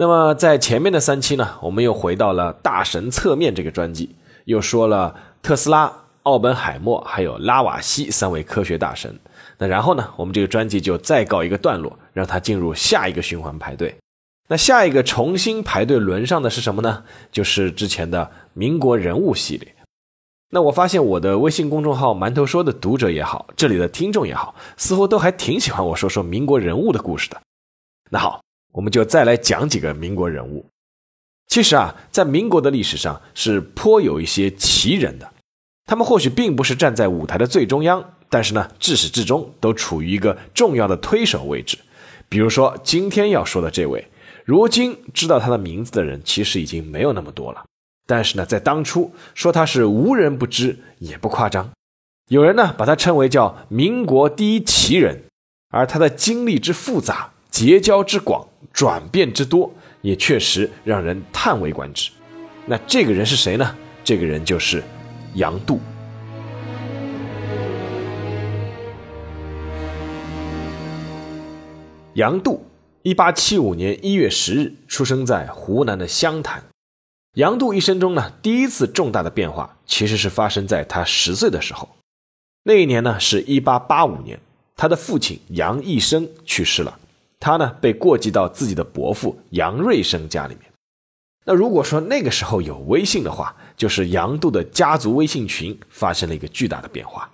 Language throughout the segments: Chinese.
那么在前面的三期呢，我们又回到了大神侧面这个专辑，又说了特斯拉、奥本海默还有拉瓦锡三位科学大神。那然后呢，我们这个专辑就再告一个段落，让它进入下一个循环排队。那下一个重新排队轮上的是什么呢？就是之前的民国人物系列。那我发现我的微信公众号“馒头说”的读者也好，这里的听众也好，似乎都还挺喜欢我说说民国人物的故事的。那好。我们就再来讲几个民国人物。其实啊，在民国的历史上是颇有一些奇人的，他们或许并不是站在舞台的最中央，但是呢，至始至终都处于一个重要的推手位置。比如说今天要说的这位，如今知道他的名字的人其实已经没有那么多了，但是呢，在当初说他是无人不知也不夸张。有人呢把他称为叫民国第一奇人，而他的经历之复杂。结交之广，转变之多，也确实让人叹为观止。那这个人是谁呢？这个人就是杨度。杨度，一八七五年一月十日出生在湖南的湘潭。杨度一生中呢，第一次重大的变化，其实是发生在他十岁的时候。那一年呢，是一八八五年，他的父亲杨义生去世了。他呢被过继到自己的伯父杨瑞生家里面。那如果说那个时候有微信的话，就是杨度的家族微信群发生了一个巨大的变化。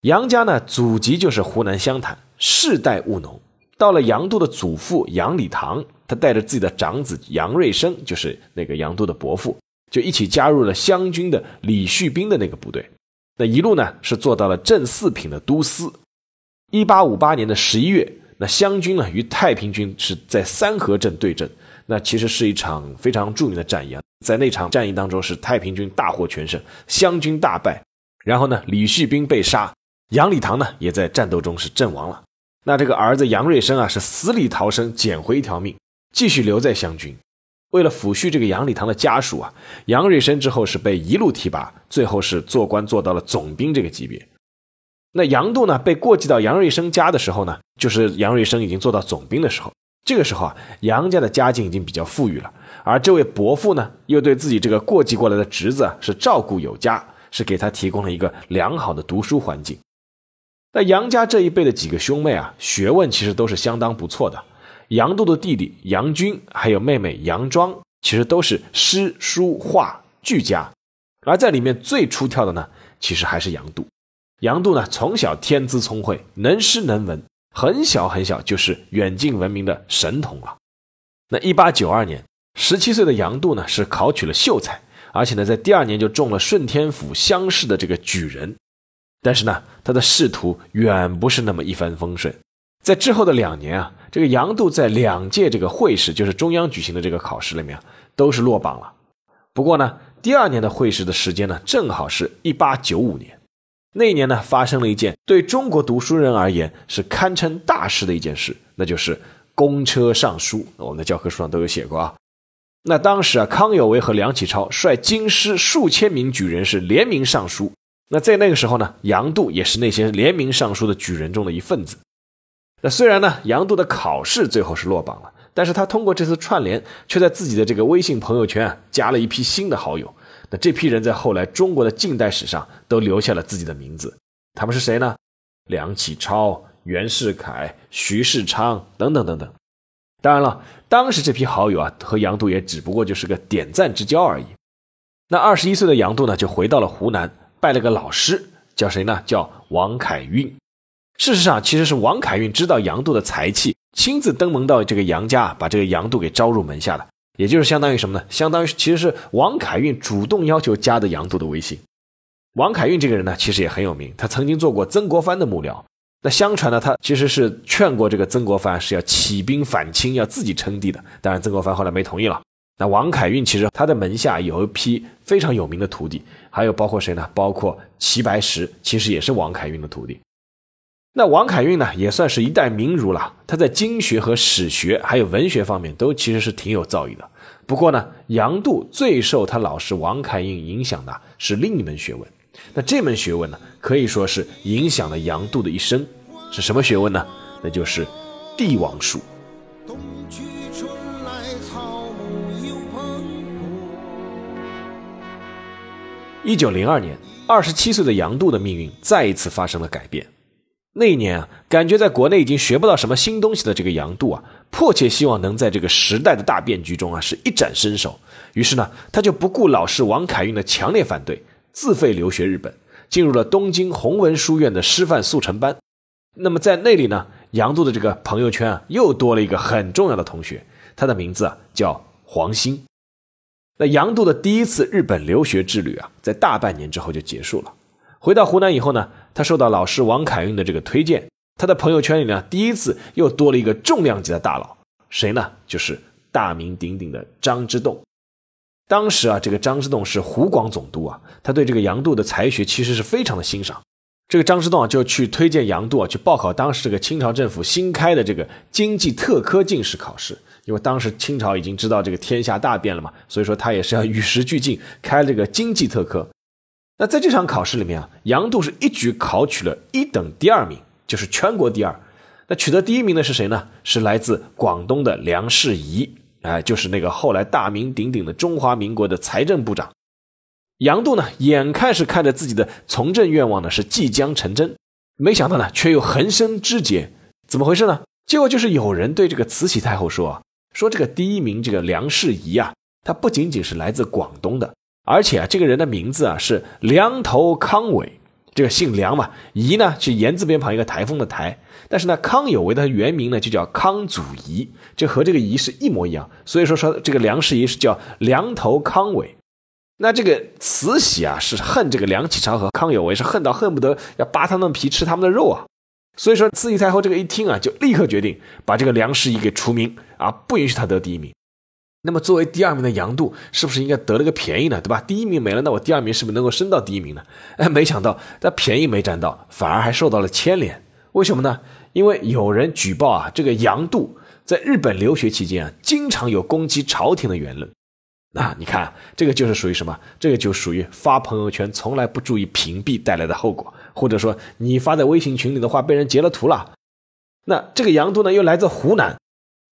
杨家呢祖籍就是湖南湘潭，世代务农。到了杨度的祖父杨礼堂，他带着自己的长子杨瑞生，就是那个杨度的伯父，就一起加入了湘军的李旭斌的那个部队。那一路呢是做到了正四品的都司。一八五八年的十一月。那湘军呢与太平军是在三河镇对阵，那其实是一场非常著名的战役啊。在那场战役当中，是太平军大获全胜，湘军大败。然后呢，李旭斌被杀，杨礼堂呢也在战斗中是阵亡了。那这个儿子杨瑞生啊是死里逃生，捡回一条命，继续留在湘军。为了抚恤这个杨礼堂的家属啊，杨瑞生之后是被一路提拔，最后是做官做到了总兵这个级别。那杨度呢？被过继到杨瑞生家的时候呢，就是杨瑞生已经做到总兵的时候。这个时候啊，杨家的家境已经比较富裕了，而这位伯父呢，又对自己这个过继过来的侄子啊是照顾有加，是给他提供了一个良好的读书环境。那杨家这一辈的几个兄妹啊，学问其实都是相当不错的。杨度的弟弟杨军，还有妹妹杨庄，其实都是诗书画俱佳。而在里面最出挑的呢，其实还是杨度。杨度呢，从小天资聪慧，能诗能文，很小很小就是远近闻名的神童了。那一八九二年，十七岁的杨度呢，是考取了秀才，而且呢，在第二年就中了顺天府乡试的这个举人。但是呢，他的仕途远不是那么一帆风顺。在之后的两年啊，这个杨度在两届这个会试，就是中央举行的这个考试里面，都是落榜了。不过呢，第二年的会试的时间呢，正好是一八九五年。那一年呢，发生了一件对中国读书人而言是堪称大事的一件事，那就是公车上书。我们的教科书上都有写过啊。那当时啊，康有为和梁启超率京师数千名举人是联名上书。那在那个时候呢，杨度也是那些联名上书的举人中的一份子。那虽然呢，杨度的考试最后是落榜了，但是他通过这次串联，却在自己的这个微信朋友圈啊，加了一批新的好友。这批人在后来中国的近代史上都留下了自己的名字，他们是谁呢？梁启超、袁世凯、徐世昌等等等等。当然了，当时这批好友啊，和杨度也只不过就是个点赞之交而已。那二十一岁的杨度呢，就回到了湖南，拜了个老师，叫谁呢？叫王凯运。事实上，其实是王凯运知道杨度的才气，亲自登门到这个杨家，把这个杨度给招入门下的。也就是相当于什么呢？相当于其实是王凯运主动要求加的杨度的微信。王凯运这个人呢，其实也很有名，他曾经做过曾国藩的幕僚。那相传呢，他其实是劝过这个曾国藩是要起兵反清，要自己称帝的。当然，曾国藩后来没同意了。那王凯运其实他的门下有一批非常有名的徒弟，还有包括谁呢？包括齐白石，其实也是王凯运的徒弟。那王凯运呢，也算是一代名儒了。他在经学和史学还有文学方面都其实是挺有造诣的。不过呢，杨度最受他老师王凯运影响的是另一门学问。那这门学问呢，可以说是影响了杨度的一生。是什么学问呢？那就是帝王术。一九零二年，二十七岁的杨度的命运再一次发生了改变。那一年啊，感觉在国内已经学不到什么新东西的这个杨度啊，迫切希望能在这个时代的大变局中啊是一展身手。于是呢，他就不顾老师王凯运的强烈反对，自费留学日本，进入了东京弘文书院的师范速成班。那么在那里呢，杨度的这个朋友圈啊，又多了一个很重要的同学，他的名字啊叫黄兴。那杨度的第一次日本留学之旅啊，在大半年之后就结束了。回到湖南以后呢，他受到老师王凯运的这个推荐，他的朋友圈里呢，第一次又多了一个重量级的大佬，谁呢？就是大名鼎鼎的张之洞。当时啊，这个张之洞是湖广总督啊，他对这个杨度的才学其实是非常的欣赏。这个张之洞啊，就去推荐杨度啊，去报考当时这个清朝政府新开的这个经济特科进士考试。因为当时清朝已经知道这个天下大变了嘛，所以说他也是要与时俱进，开这个经济特科。那在这场考试里面啊，杨度是一举考取了一等第二名，就是全国第二。那取得第一名的是谁呢？是来自广东的梁士仪，哎，就是那个后来大名鼎鼎的中华民国的财政部长。杨度呢，眼看是看着自己的从政愿望呢是即将成真，没想到呢，却又横生枝节，怎么回事呢？结果就是有人对这个慈禧太后说。说这个第一名这个梁士仪啊，他不仅仅是来自广东的，而且啊，这个人的名字啊是梁头康伟，这个姓梁嘛，仪呢是言字边旁一个台风的台，但是呢，康有为的原名呢就叫康祖仪，就和这个仪是一模一样，所以说说这个梁士仪是叫梁头康伟。那这个慈禧啊是恨这个梁启超和康有为，是恨到恨不得要扒他们皮吃他们的肉啊。所以说，慈禧太后这个一听啊，就立刻决定把这个梁士仪给除名啊，不允许他得第一名。那么作为第二名的杨度，是不是应该得了个便宜呢？对吧？第一名没了，那我第二名是不是能够升到第一名呢？哎，没想到他便宜没占到，反而还受到了牵连。为什么呢？因为有人举报啊，这个杨度在日本留学期间啊，经常有攻击朝廷的言论。那你看，这个就是属于什么？这个就属于发朋友圈从来不注意屏蔽带来的后果。或者说你发在微信群里的话被人截了图了，那这个杨度呢又来自湖南，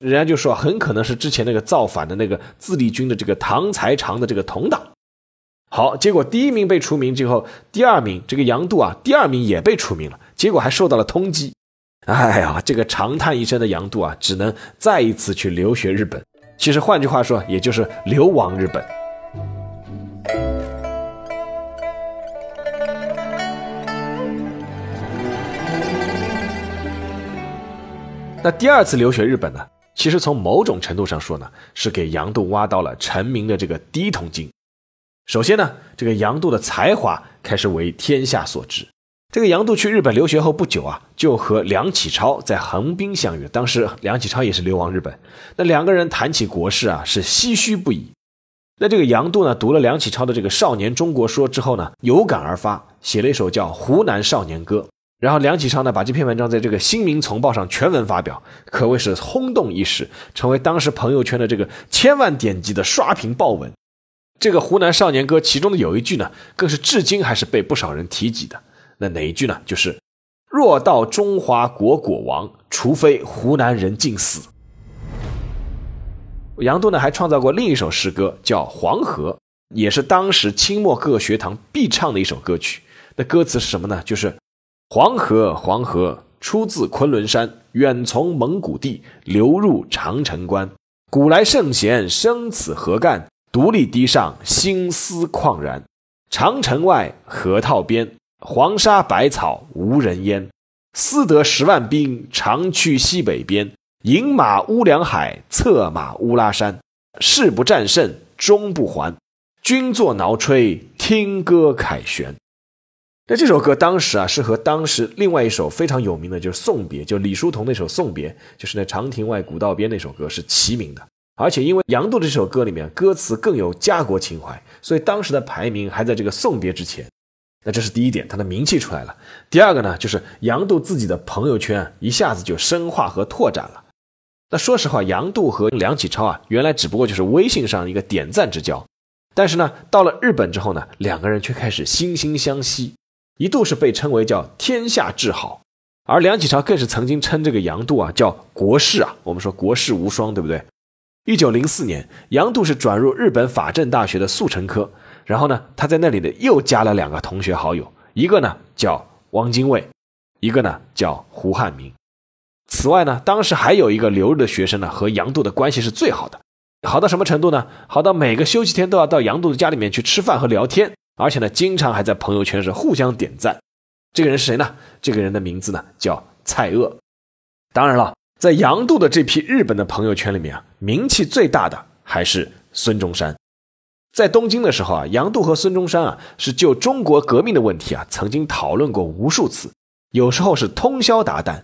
人家就说很可能是之前那个造反的那个自立军的这个唐才常的这个同党。好，结果第一名被除名之后，第二名这个杨度啊，第二名也被除名了，结果还受到了通缉。哎呀，这个长叹一声的杨度啊，只能再一次去留学日本。其实换句话说，也就是流亡日本。那第二次留学日本呢？其实从某种程度上说呢，是给杨度挖到了成名的这个第一桶金。首先呢，这个杨度的才华开始为天下所知。这个杨度去日本留学后不久啊，就和梁启超在横滨相遇。当时梁启超也是流亡日本，那两个人谈起国事啊，是唏嘘不已。那这个杨度呢，读了梁启超的这个《少年中国说》之后呢，有感而发，写了一首叫《湖南少年歌》。然后梁启超呢，把这篇文章在这个《新民丛报》上全文发表，可谓是轰动一时，成为当时朋友圈的这个千万点击的刷屏爆文。这个《湖南少年歌》其中的有一句呢，更是至今还是被不少人提及的。那哪一句呢？就是“若道中华国果亡，除非湖南人尽死。”杨度呢，还创造过另一首诗歌，叫《黄河》，也是当时清末各学堂必唱的一首歌曲。那歌词是什么呢？就是。黄河，黄河出自昆仑山，远从蒙古地流入长城关。古来圣贤生此河干，独立堤上心思旷然。长城外，河套边，黄沙百草无人烟。思得十万兵长驱西北边，饮马乌梁海，策马乌拉山。誓不战胜终不还，军作挠吹听歌凯旋。那这首歌当时啊是和当时另外一首非常有名的，就是《送别》，就李叔同那首《送别》，就是那长亭外古道边那首歌是齐名的。而且因为杨度这首歌里面歌词更有家国情怀，所以当时的排名还在这个《送别》之前。那这是第一点，他的名气出来了。第二个呢，就是杨度自己的朋友圈一下子就深化和拓展了。那说实话，杨度和梁启超啊，原来只不过就是微信上一个点赞之交，但是呢，到了日本之后呢，两个人却开始惺惺相惜。一度是被称为叫天下至好，而梁启超更是曾经称这个杨度啊叫国士啊。我们说国士无双，对不对？一九零四年，杨度是转入日本法政大学的速成科，然后呢，他在那里呢又加了两个同学好友，一个呢叫汪精卫，一个呢叫胡汉民。此外呢，当时还有一个留日的学生呢和杨度的关系是最好的，好到什么程度呢？好到每个休息天都要到杨度的家里面去吃饭和聊天。而且呢，经常还在朋友圈是互相点赞。这个人是谁呢？这个人的名字呢叫蔡锷。当然了，在杨度的这批日本的朋友圈里面啊，名气最大的还是孙中山。在东京的时候啊，杨度和孙中山啊是就中国革命的问题啊曾经讨论过无数次，有时候是通宵达旦。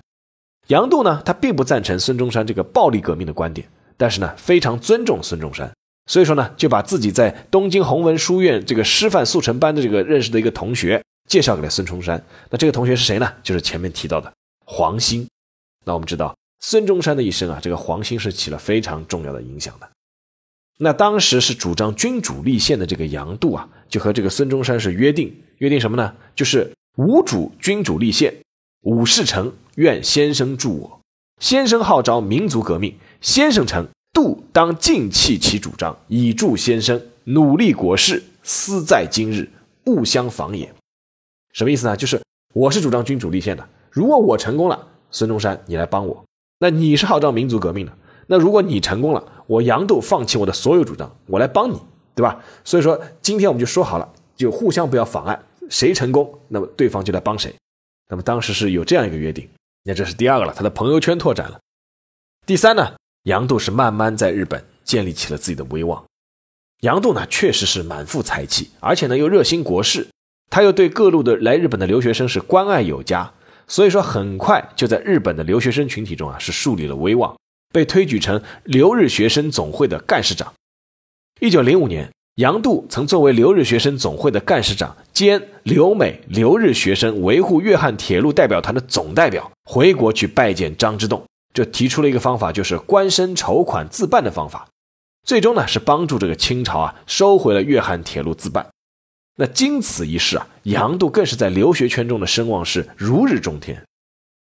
杨度呢，他并不赞成孙中山这个暴力革命的观点，但是呢，非常尊重孙中山。所以说呢，就把自己在东京弘文书院这个师范速成班的这个认识的一个同学介绍给了孙中山。那这个同学是谁呢？就是前面提到的黄兴。那我们知道，孙中山的一生啊，这个黄兴是起了非常重要的影响的。那当时是主张君主立宪的这个杨度啊，就和这个孙中山是约定，约定什么呢？就是吾主君主立宪，吾事成，愿先生助我。先生号召民族革命，先生成。度当尽弃其主张，以助先生，努力国事，思在今日，勿相妨也。什么意思呢？就是我是主张君主立宪的，如果我成功了，孙中山你来帮我；那你是号召民族革命的，那如果你成功了，我杨度放弃我的所有主张，我来帮你，对吧？所以说今天我们就说好了，就互相不要妨碍，谁成功，那么对方就来帮谁。那么当时是有这样一个约定，那这是第二个了，他的朋友圈拓展了。第三呢？杨度是慢慢在日本建立起了自己的威望。杨度呢，确实是满腹才气，而且呢又热心国事，他又对各路的来日本的留学生是关爱有加，所以说很快就在日本的留学生群体中啊是树立了威望，被推举成留日学生总会的干事长。一九零五年，杨度曾作为留日学生总会的干事长兼留美留日学生维护粤汉铁路代表团的总代表，回国去拜见张之洞。就提出了一个方法，就是官绅筹款自办的方法，最终呢是帮助这个清朝啊收回了粤汉铁路自办。那经此一事啊，杨度更是在留学圈中的声望是如日中天。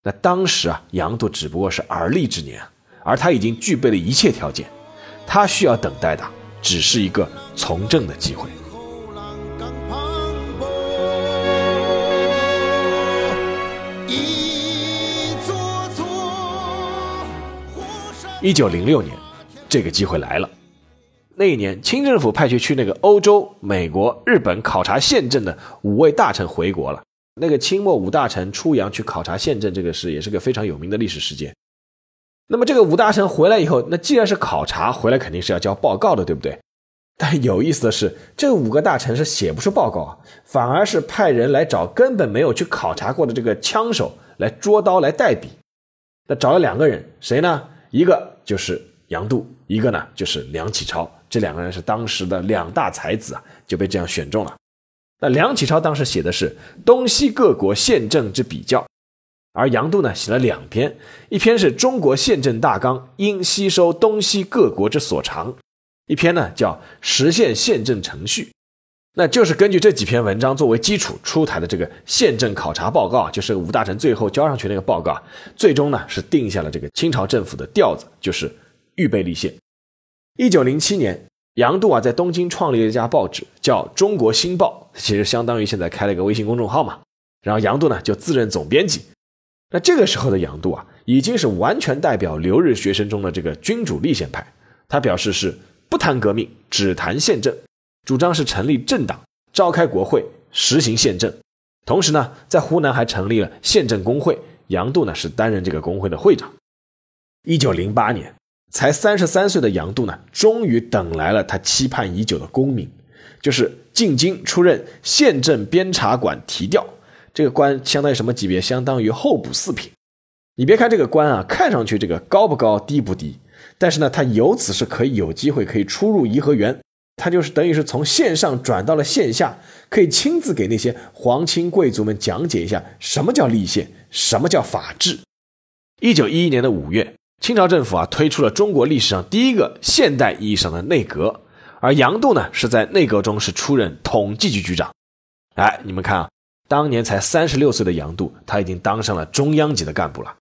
那当时啊，杨度只不过是而立之年，而他已经具备了一切条件，他需要等待的只是一个从政的机会。一九零六年，这个机会来了。那一年，清政府派去去那个欧洲、美国、日本考察宪政的五位大臣回国了。那个清末五大臣出洋去考察宪政，这个事也是个非常有名的历史事件。那么这个五大臣回来以后，那既然是考察回来，肯定是要交报告的，对不对？但有意思的是，这五个大臣是写不出报告啊，反而是派人来找根本没有去考察过的这个枪手来捉刀来代笔。那找了两个人，谁呢？一个就是杨度，一个呢就是梁启超，这两个人是当时的两大才子啊，就被这样选中了。那梁启超当时写的是东西各国宪政之比较，而杨度呢写了两篇，一篇是中国宪政大纲应吸收东西各国之所长，一篇呢叫实现宪政程序。那就是根据这几篇文章作为基础出台的这个宪政考察报告，就是吴大臣最后交上去那个报告，最终呢是定下了这个清朝政府的调子，就是预备立宪。一九零七年，杨度啊在东京创立了一家报纸，叫《中国新报》，其实相当于现在开了一个微信公众号嘛。然后杨度呢就自任总编辑。那这个时候的杨度啊，已经是完全代表留日学生中的这个君主立宪派，他表示是不谈革命，只谈宪政。主张是成立政党，召开国会，实行宪政。同时呢，在湖南还成立了宪政工会，杨度呢是担任这个工会的会长。一九零八年，才三十三岁的杨度呢，终于等来了他期盼已久的功名，就是进京出任宪政编察馆提调，这个官相当于什么级别？相当于候补四品。你别看这个官啊，看上去这个高不高，低不低，但是呢，他由此是可以有机会可以出入颐和园，他就是等于是从线上转到了线下，可以亲自给那些皇亲贵族们讲解一下什么叫立宪，什么叫法治。一九一一年的五月，清朝政府啊推出了中国历史上第一个现代意义上的内阁，而杨度呢是在内阁中是出任统计局局长。哎，你们看啊，当年才三十六岁的杨度，他已经当上了中央级的干部了。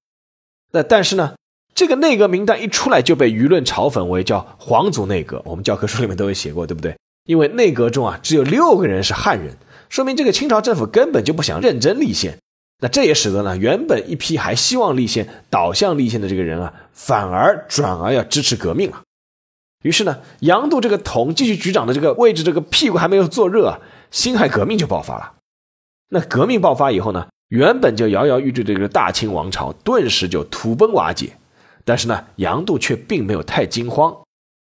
那但是呢，这个内阁名单一出来就被舆论嘲讽为叫“皇族内阁”。我们教科书里面都有写过，对不对？因为内阁中啊只有六个人是汉人，说明这个清朝政府根本就不想认真立宪。那这也使得呢，原本一批还希望立宪、导向立宪的这个人啊，反而转而要支持革命了。于是呢，杨度这个统计局局长的这个位置，这个屁股还没有坐热啊，辛亥革命就爆发了。那革命爆发以后呢？原本就摇摇欲坠的这个大清王朝，顿时就土崩瓦解。但是呢，杨度却并没有太惊慌。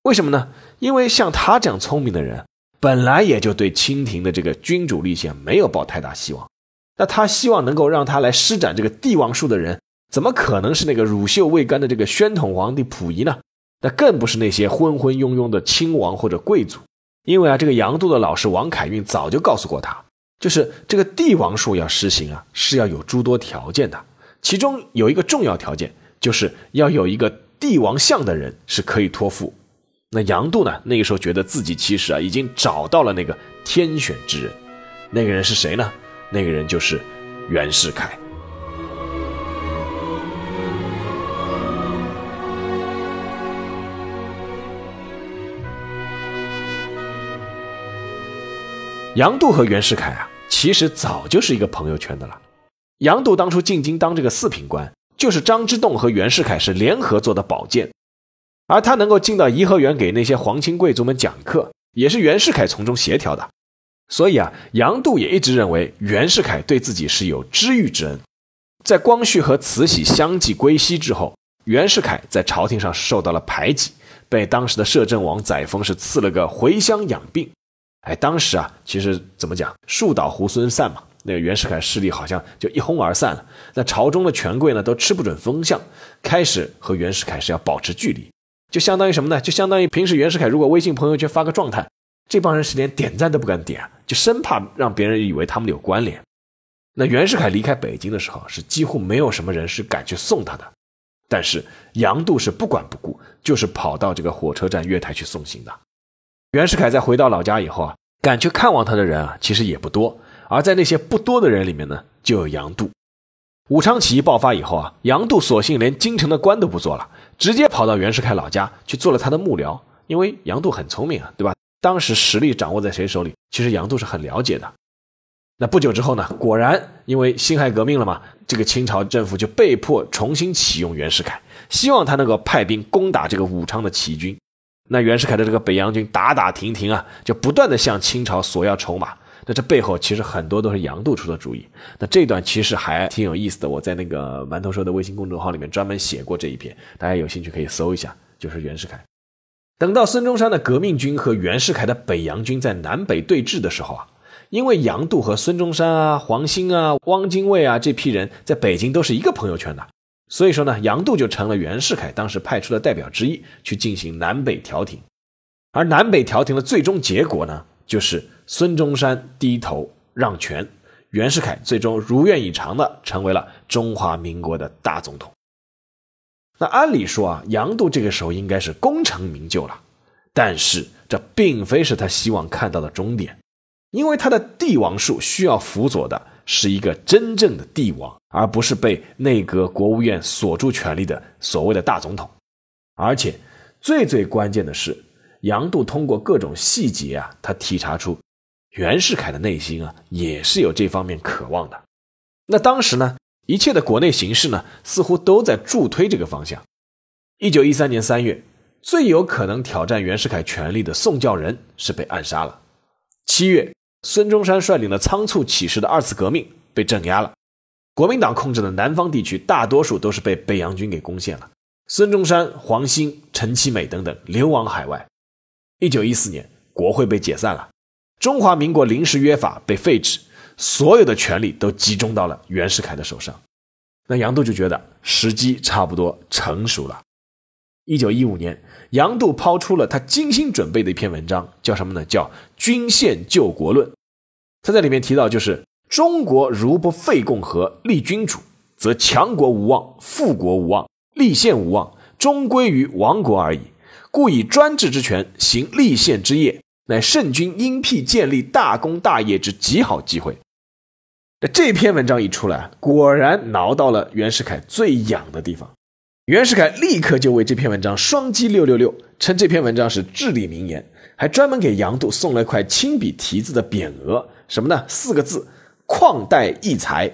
为什么呢？因为像他这样聪明的人，本来也就对清廷的这个君主立宪没有抱太大希望。那他希望能够让他来施展这个帝王术的人，怎么可能是那个乳臭未干的这个宣统皇帝溥仪呢？那更不是那些昏昏庸庸的亲王或者贵族。因为啊，这个杨度的老师王凯运早就告诉过他。就是这个帝王术要实行啊，是要有诸多条件的。其中有一个重要条件，就是要有一个帝王相的人是可以托付。那杨度呢，那个时候觉得自己其实啊，已经找到了那个天选之人。那个人是谁呢？那个人就是袁世凯。杨度和袁世凯啊，其实早就是一个朋友圈的了。杨度当初进京当这个四品官，就是张之洞和袁世凯是联合做的保荐，而他能够进到颐和园给那些皇亲贵族们讲课，也是袁世凯从中协调的。所以啊，杨度也一直认为袁世凯对自己是有知遇之恩。在光绪和慈禧相继归西之后，袁世凯在朝廷上受到了排挤，被当时的摄政王载沣是赐了个回乡养病。哎，当时啊，其实怎么讲，树倒猢狲散嘛，那个袁世凯势力好像就一哄而散了。那朝中的权贵呢，都吃不准风向，开始和袁世凯是要保持距离，就相当于什么呢？就相当于平时袁世凯如果微信朋友圈发个状态，这帮人是连点赞都不敢点，就生怕让别人以为他们有关联。那袁世凯离开北京的时候，是几乎没有什么人是敢去送他的，但是杨度是不管不顾，就是跑到这个火车站月台去送行的。袁世凯在回到老家以后啊，敢去看望他的人啊，其实也不多。而在那些不多的人里面呢，就有杨度。武昌起义爆发以后啊，杨度索性连京城的官都不做了，直接跑到袁世凯老家去做了他的幕僚。因为杨度很聪明啊，对吧？当时实力掌握在谁手里，其实杨度是很了解的。那不久之后呢，果然因为辛亥革命了嘛，这个清朝政府就被迫重新启用袁世凯，希望他能够派兵攻打这个武昌的起义军。那袁世凯的这个北洋军打打停停啊，就不断的向清朝索要筹码。那这背后其实很多都是杨度出的主意。那这段其实还挺有意思的，我在那个馒头说的微信公众号里面专门写过这一篇，大家有兴趣可以搜一下。就是袁世凯。等到孙中山的革命军和袁世凯的北洋军在南北对峙的时候啊，因为杨度和孙中山啊、黄兴啊、汪精卫啊这批人在北京都是一个朋友圈的。所以说呢，杨度就成了袁世凯当时派出的代表之一，去进行南北调停。而南北调停的最终结果呢，就是孙中山低头让权，袁世凯最终如愿以偿的成为了中华民国的大总统。那按理说啊，杨度这个时候应该是功成名就了，但是这并非是他希望看到的终点，因为他的帝王术需要辅佐的。是一个真正的帝王，而不是被内阁、国务院锁住权力的所谓的大总统。而且，最最关键的是，杨度通过各种细节啊，他体察出袁世凯的内心啊，也是有这方面渴望的。那当时呢，一切的国内形势呢，似乎都在助推这个方向。一九一三年三月，最有可能挑战袁世凯权力的宋教仁是被暗杀了。七月。孙中山率领的仓促起事的二次革命被镇压了，国民党控制的南方地区大多数都是被北洋军给攻陷了。孙中山、黄兴、陈其美等等流亡海外。一九一四年，国会被解散了，中华民国临时约法被废止，所有的权力都集中到了袁世凯的手上。那杨度就觉得时机差不多成熟了。一九一五年，杨度抛出了他精心准备的一篇文章，叫什么呢？叫《均宪救国论》。他在里面提到，就是中国如不废共和、立君主，则强国无望，富国无望，立宪无望，终归于亡国而已。故以专制之权行立宪之业，乃圣君因辟建立大功大业之极好机会。那这篇文章一出来，果然挠到了袁世凯最痒的地方。袁世凯立刻就为这篇文章双击六六六，称这篇文章是至理名言，还专门给杨度送了一块亲笔题字的匾额，什么呢？四个字：旷代益才。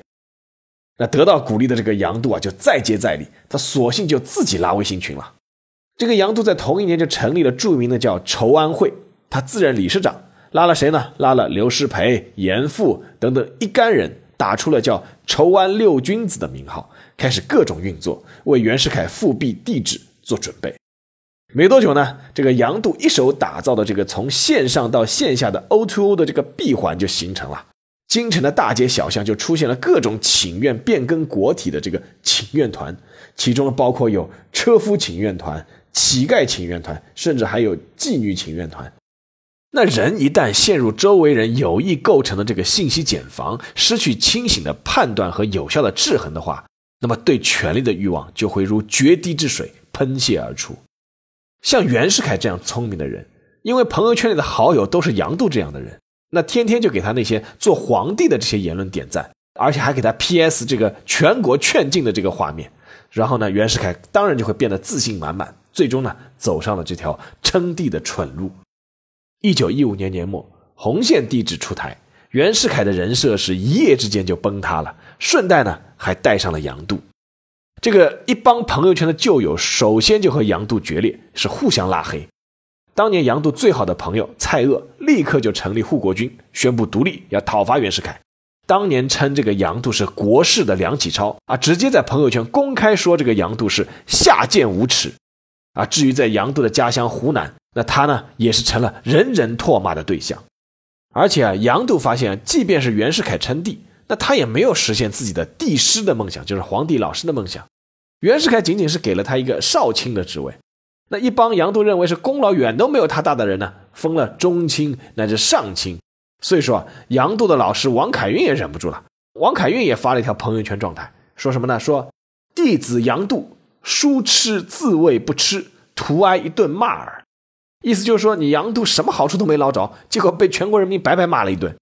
那得到鼓励的这个杨度啊，就再接再厉，他索性就自己拉微信群了。这个杨度在同一年就成立了著名的叫筹安会，他自任理事长。拉了谁呢？拉了刘师培、严复等等一干人，打出了叫“筹安六君子”的名号，开始各种运作，为袁世凯复辟帝制做准备。没多久呢，这个杨度一手打造的这个从线上到线下的 O2O 的这个闭环就形成了。京城的大街小巷就出现了各种请愿变更国体的这个请愿团，其中包括有车夫请愿团、乞丐请愿团，甚至还有妓女请愿团。那人一旦陷入周围人有意构成的这个信息茧房，失去清醒的判断和有效的制衡的话，那么对权力的欲望就会如决堤之水喷泄而出。像袁世凯这样聪明的人，因为朋友圈里的好友都是杨度这样的人，那天天就给他那些做皇帝的这些言论点赞，而且还给他 P.S 这个全国劝进的这个画面，然后呢，袁世凯当然就会变得自信满满，最终呢，走上了这条称帝的蠢路。一九一五年年末，洪宪帝制出台，袁世凯的人设是一夜之间就崩塌了，顺带呢还带上了杨度。这个一帮朋友圈的旧友，首先就和杨度决裂，是互相拉黑。当年杨度最好的朋友蔡锷，立刻就成立护国军，宣布独立，要讨伐袁世凯。当年称这个杨度是国士的梁启超啊，直接在朋友圈公开说这个杨度是下贱无耻。啊，至于在杨度的家乡湖南。那他呢，也是成了人人唾骂的对象，而且啊，杨度发现，即便是袁世凯称帝，那他也没有实现自己的帝师的梦想，就是皇帝老师的梦想。袁世凯仅仅是给了他一个少卿的职位，那一帮杨度认为是功劳远都没有他大的人呢，封了中卿乃至上卿。所以说啊，杨度的老师王凯运也忍不住了，王凯运也发了一条朋友圈状态，说什么呢？说弟子杨度，书痴自谓不吃，徒挨一顿骂耳。意思就是说，你杨度什么好处都没捞着，结果被全国人民白白骂了一顿。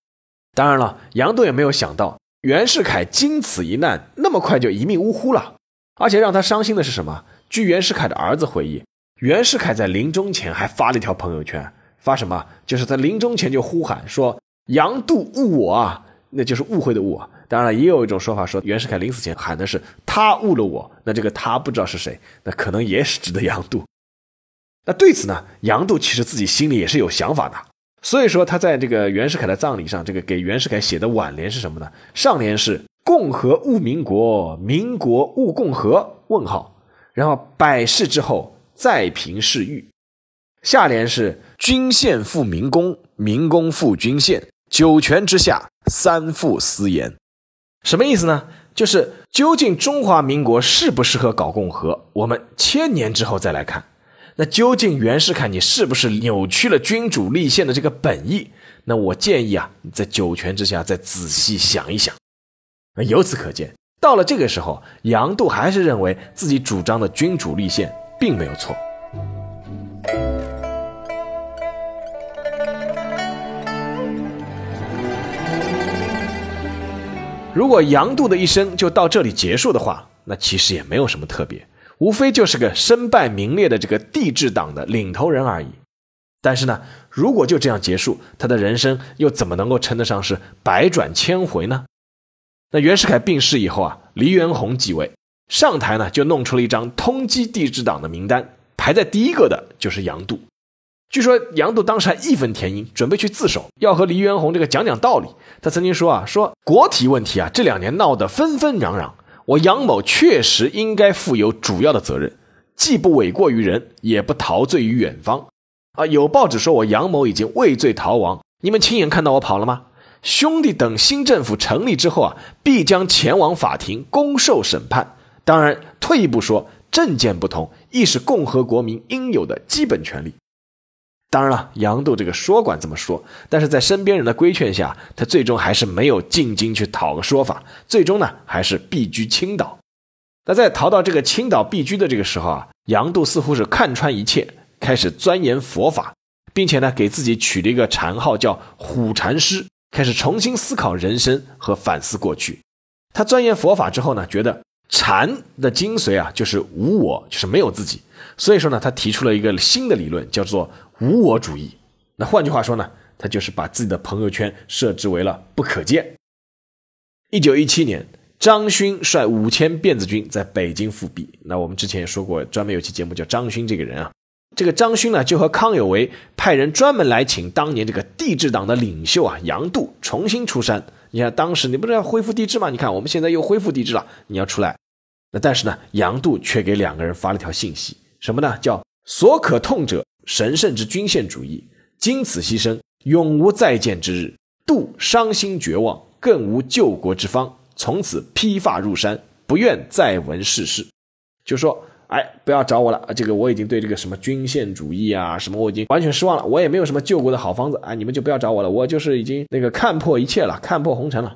当然了，杨度也没有想到袁世凯经此一难，那么快就一命呜呼了。而且让他伤心的是什么？据袁世凯的儿子回忆，袁世凯在临终前还发了一条朋友圈，发什么？就是在临终前就呼喊说：“杨度误我啊！”那就是误会的误。当然了，也有一种说法说袁世凯临死前喊的是他误了我，那这个他不知道是谁，那可能也是指的杨度。那对此呢，杨度其实自己心里也是有想法的，所以说他在这个袁世凯的葬礼上，这个给袁世凯写的挽联是什么呢？上联是“共和误民国，民国误共和”问号，然后百世之后再平世欲，下联是“君宪复民公，民公复君宪，九泉之下三复私言”，什么意思呢？就是究竟中华民国适不适合搞共和，我们千年之后再来看。那究竟袁世凯你是不是扭曲了君主立宪的这个本意？那我建议啊，你在九泉之下再仔细想一想。由此可见，到了这个时候，杨度还是认为自己主张的君主立宪并没有错。如果杨度的一生就到这里结束的话，那其实也没有什么特别。无非就是个身败名裂的这个帝制党的领头人而已。但是呢，如果就这样结束，他的人生又怎么能够称得上是百转千回呢？那袁世凯病逝以后啊，黎元洪继位，上台呢就弄出了一张通缉帝制党的名单，排在第一个的就是杨度。据说杨度当时还义愤填膺，准备去自首，要和黎元洪这个讲讲道理。他曾经说啊，说国体问题啊，这两年闹得纷纷攘攘。我杨某确实应该负有主要的责任，既不诿过于人，也不陶醉于远方。啊，有报纸说我杨某已经畏罪逃亡，你们亲眼看到我跑了吗？兄弟等新政府成立之后啊，必将前往法庭公受审判。当然，退一步说，政见不同亦是共和国民应有的基本权利。当然了，杨度这个说管这么说，但是在身边人的规劝下，他最终还是没有进京去讨个说法，最终呢，还是避居青岛。那在逃到这个青岛避居的这个时候啊，杨度似乎是看穿一切，开始钻研佛法，并且呢，给自己取了一个禅号叫虎禅师。开始重新思考人生和反思过去。他钻研佛法之后呢，觉得禅的精髓啊就是无我，就是没有自己。所以说呢，他提出了一个新的理论，叫做无我主义。那换句话说呢，他就是把自己的朋友圈设置为了不可见。一九一七年，张勋率五千辫子军在北京复辟。那我们之前也说过，专门有期节目叫张勋这个人啊。这个张勋呢，就和康有为派人专门来请当年这个帝制党的领袖啊杨度重新出山。你看当时你不是要恢复帝制吗？你看我们现在又恢复帝制了，你要出来。那但是呢，杨度却给两个人发了条信息，什么呢？叫所可痛者，神圣之均宪主义，经此牺牲，永无再见之日。度伤心绝望，更无救国之方，从此披发入山，不愿再闻世事。就说。哎，不要找我了这个我已经对这个什么均宪主义啊，什么我已经完全失望了。我也没有什么救国的好方子啊，你们就不要找我了。我就是已经那个看破一切了，看破红尘了。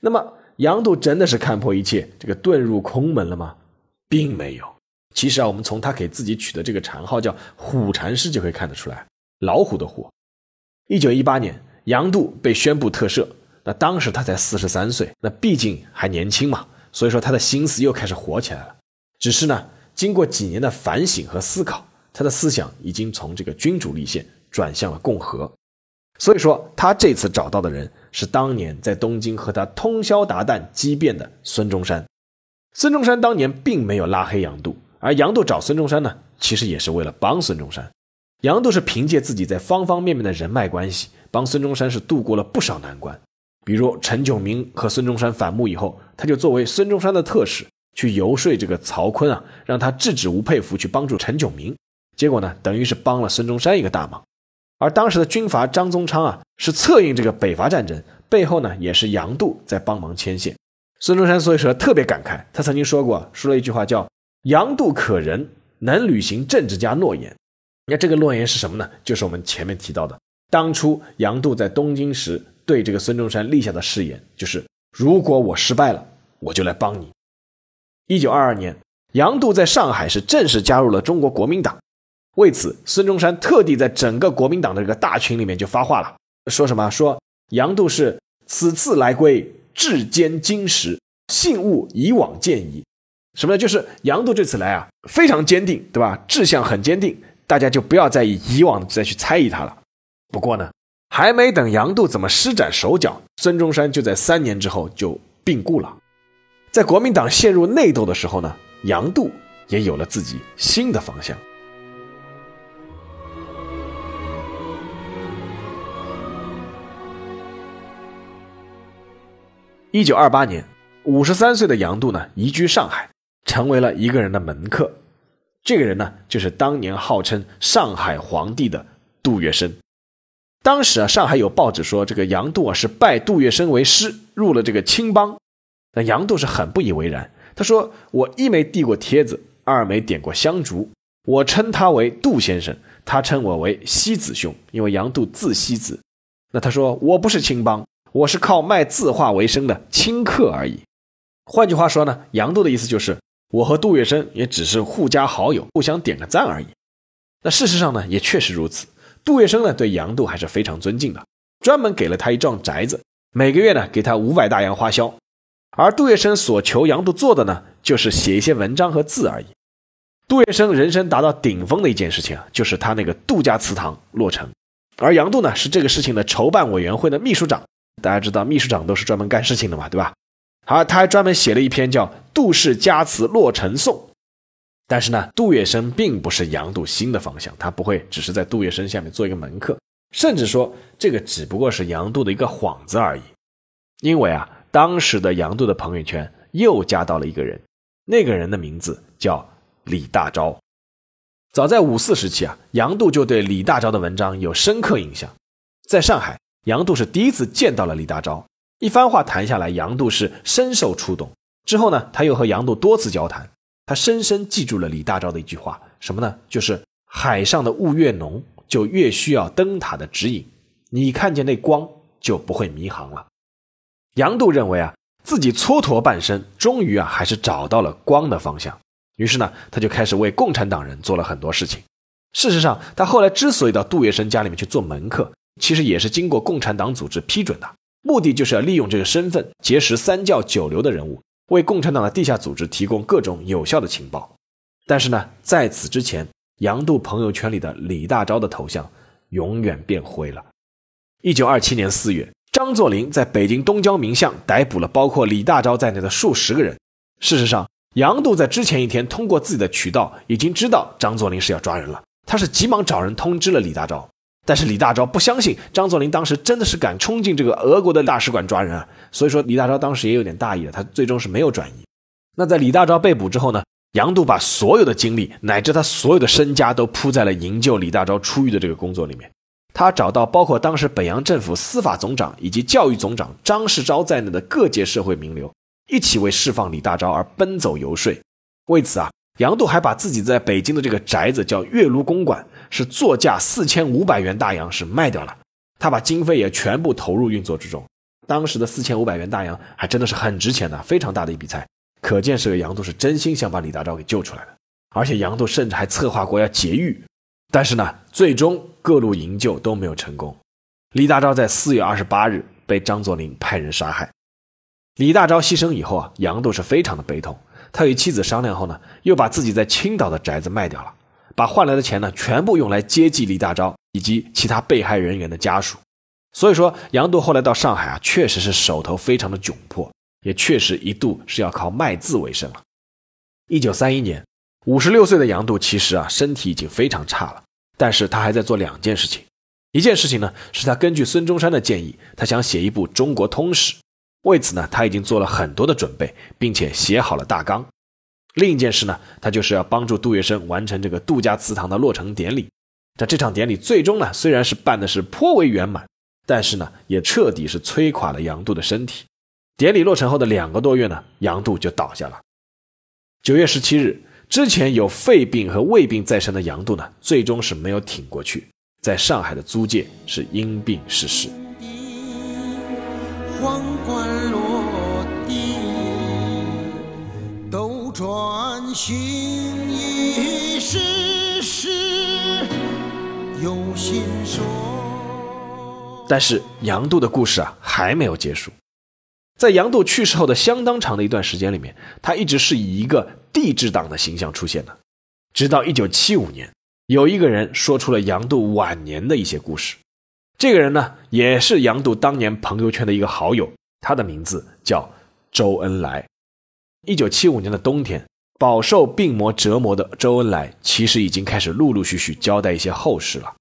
那么杨度真的是看破一切，这个遁入空门了吗？并没有。其实啊，我们从他给自己取的这个禅号叫虎禅师就可以看得出来，老虎的虎。一九一八年，杨度被宣布特赦。那当时他才四十三岁，那毕竟还年轻嘛，所以说他的心思又开始活起来了。只是呢。经过几年的反省和思考，他的思想已经从这个君主立宪转向了共和。所以说，他这次找到的人是当年在东京和他通宵达旦激辩的孙中山。孙中山当年并没有拉黑杨度，而杨度找孙中山呢，其实也是为了帮孙中山。杨度是凭借自己在方方面面的人脉关系，帮孙中山是度过了不少难关。比如陈炯明和孙中山反目以后，他就作为孙中山的特使。去游说这个曹锟啊，让他制止吴佩孚去帮助陈炯明，结果呢，等于是帮了孙中山一个大忙。而当时的军阀张宗昌啊，是策应这个北伐战争，背后呢也是杨度在帮忙牵线。孙中山所以说特别感慨，他曾经说过，说了一句话叫“杨度可人，能履行政治家诺言”。那这个诺言是什么呢？就是我们前面提到的，当初杨度在东京时对这个孙中山立下的誓言，就是如果我失败了，我就来帮你。一九二二年，杨度在上海是正式加入了中国国民党。为此，孙中山特地在整个国民党的这个大群里面就发话了，说什么？说杨度是此次来归，志坚金石，信物以往见矣。什么呢？就是杨度这次来啊，非常坚定，对吧？志向很坚定，大家就不要再以以往再去猜疑他了。不过呢，还没等杨度怎么施展手脚，孙中山就在三年之后就病故了。在国民党陷入内斗的时候呢，杨度也有了自己新的方向。一九二八年，五十三岁的杨度呢，移居上海，成为了一个人的门客。这个人呢，就是当年号称上海皇帝的杜月笙。当时啊，上海有报纸说，这个杨度啊是拜杜月笙为师，入了这个青帮。那杨度是很不以为然，他说：“我一没递过帖子，二没点过香烛，我称他为杜先生，他称我为西子兄，因为杨度字西子。那他说我不是青帮，我是靠卖字画为生的清客而已。换句话说呢，杨度的意思就是我和杜月笙也只是互加好友，互相点个赞而已。那事实上呢，也确实如此。杜月笙呢对杨度还是非常尊敬的，专门给了他一幢宅子，每个月呢给他五百大洋花销。”而杜月笙所求杨度做的呢，就是写一些文章和字而已。杜月笙人生达到顶峰的一件事情啊，就是他那个杜家祠堂落成。而杨度呢，是这个事情的筹办委员会的秘书长。大家知道，秘书长都是专门干事情的嘛，对吧？好，他还专门写了一篇叫《杜氏家祠落成颂》。但是呢，杜月笙并不是杨度新的方向，他不会只是在杜月笙下面做一个门客，甚至说这个只不过是杨度的一个幌子而已。因为啊。当时的杨度的朋友圈又加到了一个人，那个人的名字叫李大钊。早在五四时期啊，杨度就对李大钊的文章有深刻印象。在上海，杨度是第一次见到了李大钊。一番话谈下来，杨度是深受触动。之后呢，他又和杨度多次交谈，他深深记住了李大钊的一句话，什么呢？就是海上的雾越浓，就越需要灯塔的指引。你看见那光，就不会迷航了。杨度认为啊，自己蹉跎半生，终于啊，还是找到了光的方向。于是呢，他就开始为共产党人做了很多事情。事实上，他后来之所以到杜月笙家里面去做门客，其实也是经过共产党组织批准的。目的就是要利用这个身份结识三教九流的人物，为共产党的地下组织提供各种有效的情报。但是呢，在此之前，杨度朋友圈里的李大钊的头像永远变灰了。一九二七年四月，张作霖在北京东郊民巷逮捕了包括李大钊在内的数十个人。事实上，杨度在之前一天通过自己的渠道已经知道张作霖是要抓人了，他是急忙找人通知了李大钊。但是李大钊不相信张作霖当时真的是敢冲进这个俄国的大使馆抓人啊，所以说李大钊当时也有点大意了，他最终是没有转移。那在李大钊被捕之后呢，杨度把所有的精力乃至他所有的身家都扑在了营救李大钊出狱的这个工作里面。他找到包括当时北洋政府司法总长以及教育总长张世钊在内的各界社会名流，一起为释放李大钊而奔走游说。为此啊，杨度还把自己在北京的这个宅子叫岳庐公馆。是作价四千五百元大洋，是卖掉了。他把经费也全部投入运作之中。当时的四千五百元大洋还真的是很值钱的，非常大的一笔财。可见是个杨度是真心想把李大钊给救出来的。而且杨度甚至还策划过要劫狱，但是呢，最终各路营救都没有成功。李大钊在四月二十八日被张作霖派人杀害。李大钊牺牲以后啊，杨度是非常的悲痛。他与妻子商量后呢，又把自己在青岛的宅子卖掉了。把换来的钱呢，全部用来接济李大钊以及其他被害人员的家属。所以说，杨度后来到上海啊，确实是手头非常的窘迫，也确实一度是要靠卖字为生了。一九三一年，五十六岁的杨度其实啊，身体已经非常差了，但是他还在做两件事情。一件事情呢，是他根据孙中山的建议，他想写一部中国通史，为此呢，他已经做了很多的准备，并且写好了大纲。另一件事呢，他就是要帮助杜月笙完成这个杜家祠堂的落成典礼。但这场典礼最终呢，虽然是办的是颇为圆满，但是呢，也彻底是摧垮了杨度的身体。典礼落成后的两个多月呢，杨度就倒下了。九月十七日，之前有肺病和胃病在身的杨度呢，最终是没有挺过去，在上海的租界是因病逝世。皇冠转心已世事有心说。但是杨度的故事啊还没有结束，在杨度去世后的相当长的一段时间里面，他一直是以一个地质党的形象出现的。直到一九七五年，有一个人说出了杨度晚年的一些故事。这个人呢，也是杨度当年朋友圈的一个好友，他的名字叫周恩来。一九七五年的冬天，饱受病魔折磨的周恩来，其实已经开始陆陆续续交代一些后事了。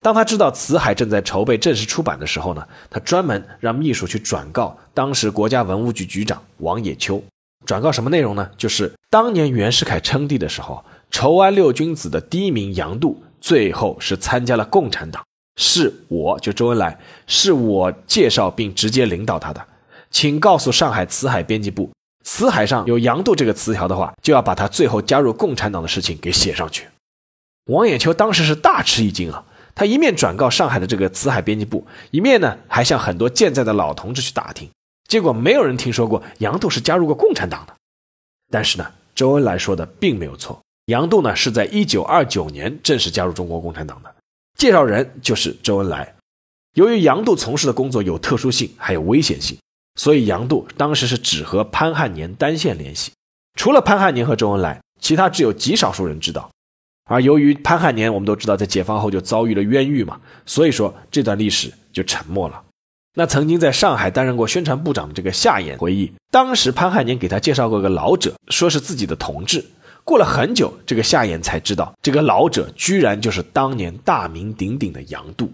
当他知道《辞海》正在筹备正式出版的时候呢，他专门让秘书去转告当时国家文物局局长王野秋。转告什么内容呢？就是当年袁世凯称帝的时候，筹安六君子的第一名杨度，最后是参加了共产党，是我就周恩来，是我介绍并直接领导他的，请告诉上海《辞海》编辑部。辞海上有杨度这个词条的话，就要把他最后加入共产党的事情给写上去。王野秋当时是大吃一惊啊，他一面转告上海的这个辞海编辑部，一面呢还向很多健在的老同志去打听，结果没有人听说过杨度是加入过共产党的。但是呢，周恩来说的并没有错，杨度呢是在一九二九年正式加入中国共产党的，介绍人就是周恩来。由于杨度从事的工作有特殊性，还有危险性。所以杨度当时是只和潘汉年单线联系，除了潘汉年和周恩来，其他只有极少数人知道。而由于潘汉年我们都知道在解放后就遭遇了冤狱嘛，所以说这段历史就沉默了。那曾经在上海担任过宣传部长的这个夏衍回忆，当时潘汉年给他介绍过一个老者，说是自己的同志。过了很久，这个夏衍才知道，这个老者居然就是当年大名鼎鼎的杨度。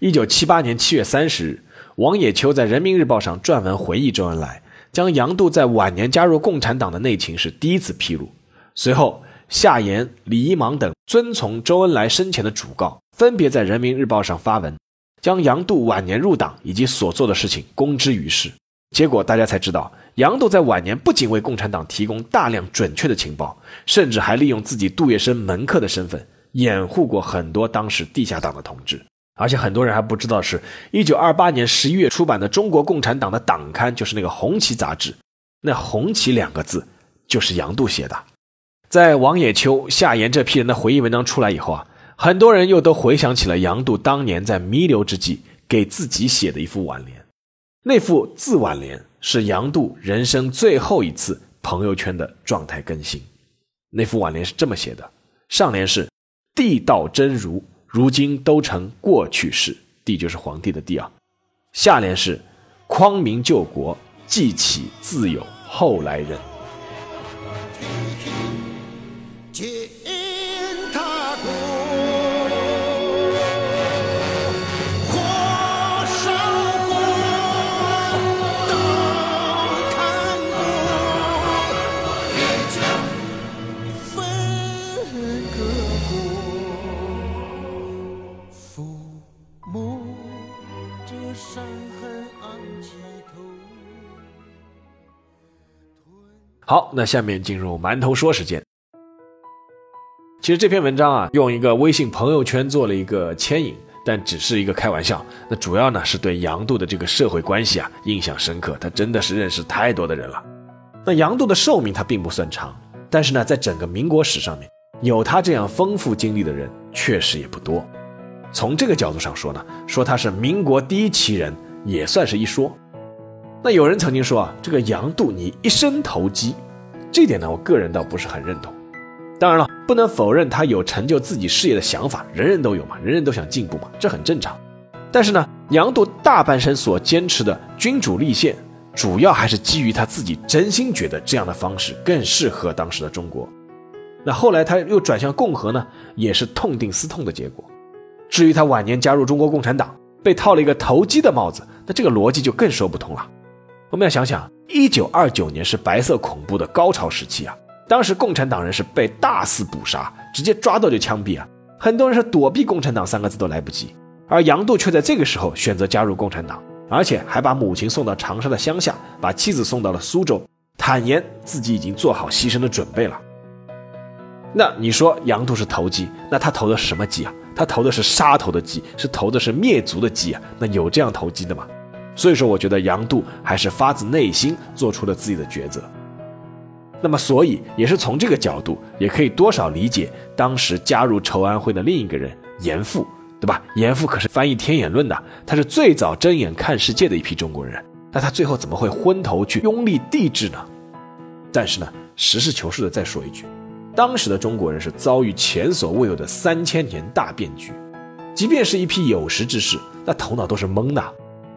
一九七八年七月三十日。王野秋在《人民日报》上撰文回忆周恩来，将杨度在晚年加入共产党的内情是第一次披露。随后，夏言、李一芒等遵从周恩来生前的嘱告，分别在《人民日报》上发文，将杨度晚年入党以及所做的事情公之于世。结果大家才知道，杨度在晚年不仅为共产党提供大量准确的情报，甚至还利用自己杜月笙门客的身份掩护过很多当时地下党的同志。而且很多人还不知道，是一九二八年十一月出版的中国共产党的党刊，就是那个《红旗》杂志。那“红旗”两个字就是杨度写的。在王野秋、夏言这批人的回忆文章出来以后啊，很多人又都回想起了杨度当年在弥留之际给自己写的一副挽联。那副字挽联是杨度人生最后一次朋友圈的状态更新。那副挽联是这么写的：上联是“地道真如”。如今都成过去式，帝就是皇帝的帝啊。下联是“匡明救国，既起自有后来人”。好，那下面进入馒头说时间。其实这篇文章啊，用一个微信朋友圈做了一个牵引，但只是一个开玩笑。那主要呢是对杨度的这个社会关系啊印象深刻，他真的是认识太多的人了。那杨度的寿命他并不算长，但是呢，在整个民国史上面，有他这样丰富经历的人确实也不多。从这个角度上说呢，说他是民国第一奇人也算是一说。那有人曾经说啊，这个杨度你一生投机，这点呢，我个人倒不是很认同。当然了，不能否认他有成就自己事业的想法，人人都有嘛，人人都想进步嘛，这很正常。但是呢，杨度大半生所坚持的君主立宪，主要还是基于他自己真心觉得这样的方式更适合当时的中国。那后来他又转向共和呢，也是痛定思痛的结果。至于他晚年加入中国共产党，被套了一个投机的帽子，那这个逻辑就更说不通了。我们要想想，一九二九年是白色恐怖的高潮时期啊，当时共产党人是被大肆捕杀，直接抓到就枪毙啊，很多人是躲避共产党三个字都来不及，而杨度却在这个时候选择加入共产党，而且还把母亲送到长沙的乡下，把妻子送到了苏州，坦言自己已经做好牺牲的准备了。那你说杨度是投机，那他投的是什么机啊？他投的是杀头的机，是投的是灭族的机啊？那有这样投机的吗？所以说，我觉得杨度还是发自内心做出了自己的抉择。那么，所以也是从这个角度，也可以多少理解当时加入筹安会的另一个人严复，对吧？严复可是翻译《天演论》的，他是最早睁眼看世界的一批中国人。那他最后怎么会昏头去拥立帝制呢？但是呢，实事求是的再说一句，当时的中国人是遭遇前所未有的三千年大变局，即便是一批有识之士，那头脑都是懵的。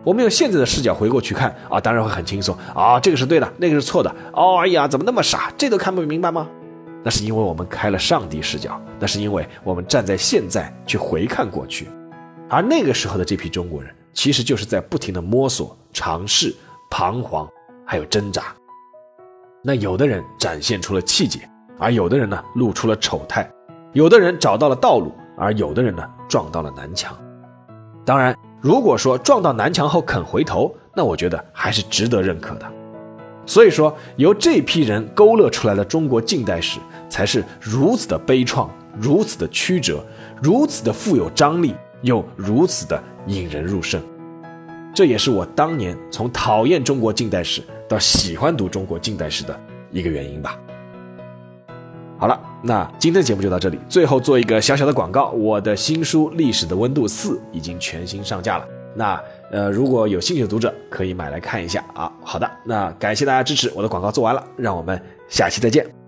我们用现在的视角回过去看啊，当然会很轻松啊，这个是对的，那个是错的。哦，哎呀，怎么那么傻，这都看不明白吗？那是因为我们开了上帝视角，那是因为我们站在现在去回看过去，而那个时候的这批中国人，其实就是在不停的摸索、尝试、彷徨，还有挣扎。那有的人展现出了气节，而有的人呢露出了丑态，有的人找到了道路，而有的人呢撞到了南墙。当然。如果说撞到南墙后肯回头，那我觉得还是值得认可的。所以说，由这批人勾勒出来的中国近代史，才是如此的悲怆，如此的曲折，如此的富有张力，又如此的引人入胜。这也是我当年从讨厌中国近代史到喜欢读中国近代史的一个原因吧。好了，那今天的节目就到这里。最后做一个小小的广告，我的新书《历史的温度四》已经全新上架了。那呃，如果有兴趣的读者可以买来看一下啊。好的，那感谢大家支持，我的广告做完了，让我们下期再见。